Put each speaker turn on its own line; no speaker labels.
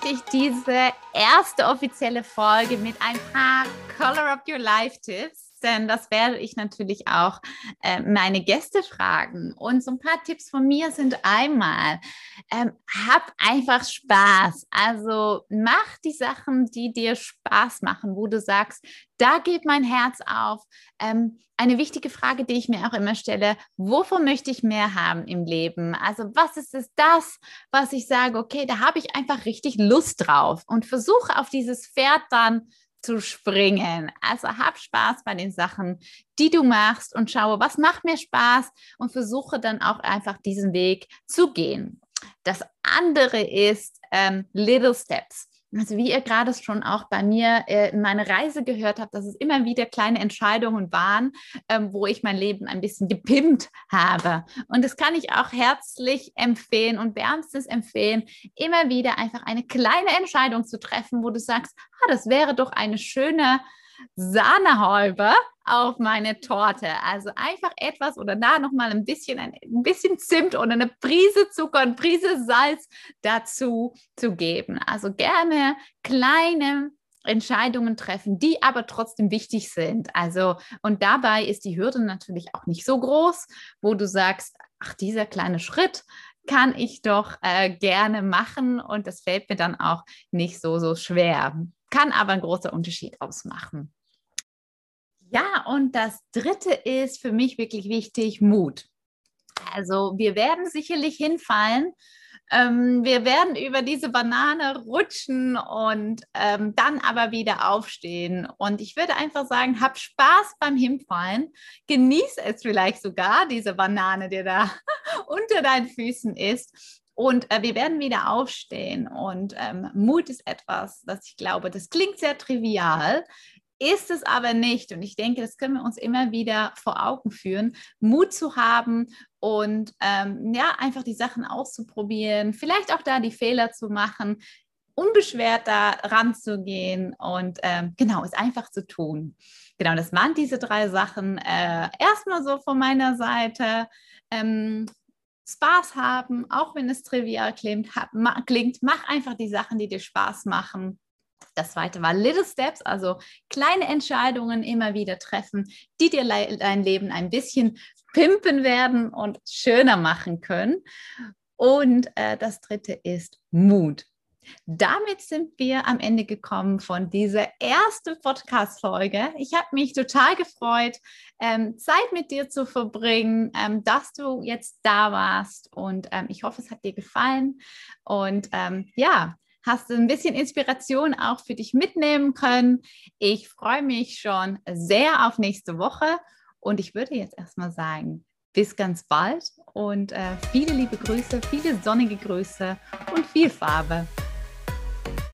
möchte ich diese erste offizielle Folge mit ein paar Color Up Your Life Tipps denn das werde ich natürlich auch äh, meine Gäste fragen. Und so ein paar Tipps von mir sind einmal, ähm, hab einfach Spaß. Also mach die Sachen, die dir Spaß machen, wo du sagst, da geht mein Herz auf. Ähm, eine wichtige Frage, die ich mir auch immer stelle, wovon möchte ich mehr haben im Leben? Also was ist es das, was ich sage, okay, da habe ich einfach richtig Lust drauf und versuche auf dieses Pferd dann zu springen. Also hab Spaß bei den Sachen, die du machst und schaue, was macht mir Spaß und versuche dann auch einfach diesen Weg zu gehen. Das andere ist ähm, Little Steps. Also wie ihr gerade schon auch bei mir äh, in meiner Reise gehört habt, dass es immer wieder kleine Entscheidungen waren, ähm, wo ich mein Leben ein bisschen gepimpt habe. Und das kann ich auch herzlich empfehlen und wärmstens empfehlen, immer wieder einfach eine kleine Entscheidung zu treffen, wo du sagst, ah, das wäre doch eine schöne Sahnehäube auf meine Torte. Also einfach etwas oder da nochmal ein bisschen, ein, ein bisschen Zimt oder eine Prise Zucker und Prise Salz dazu zu geben. Also gerne kleine Entscheidungen treffen, die aber trotzdem wichtig sind. Also, und dabei ist die Hürde natürlich auch nicht so groß, wo du sagst, ach, dieser kleine Schritt, kann ich doch äh, gerne machen und das fällt mir dann auch nicht so, so schwer kann aber einen großen Unterschied ausmachen. Und das dritte ist für mich wirklich wichtig, Mut. Also wir werden sicherlich hinfallen. Ähm, wir werden über diese Banane rutschen und ähm, dann aber wieder aufstehen. Und ich würde einfach sagen, hab Spaß beim Hinfallen. Genieß es vielleicht sogar, diese Banane, die da unter deinen Füßen ist. Und äh, wir werden wieder aufstehen. Und ähm, Mut ist etwas, das ich glaube, das klingt sehr trivial, ist es aber nicht. Und ich denke, das können wir uns immer wieder vor Augen führen, Mut zu haben und ähm, ja, einfach die Sachen auszuprobieren, vielleicht auch da die Fehler zu machen, unbeschwert da ranzugehen und ähm, genau, es einfach zu tun. Genau, das waren diese drei Sachen. Äh, erstmal so von meiner Seite. Ähm, Spaß haben, auch wenn es trivial klingt, hab, ma, klingt, mach einfach die Sachen, die dir Spaß machen. Das zweite war Little Steps, also kleine Entscheidungen immer wieder treffen, die dir dein Leben ein bisschen pimpen werden und schöner machen können. Und äh, das dritte ist Mut. Damit sind wir am Ende gekommen von dieser ersten Podcast-Folge. Ich habe mich total gefreut, ähm, Zeit mit dir zu verbringen, ähm, dass du jetzt da warst. Und ähm, ich hoffe, es hat dir gefallen. Und ähm, ja, hast du ein bisschen Inspiration auch für dich mitnehmen können. Ich freue mich schon sehr auf nächste Woche. Und ich würde jetzt erstmal sagen, bis ganz bald und äh, viele liebe Grüße, viele sonnige Grüße und viel Farbe.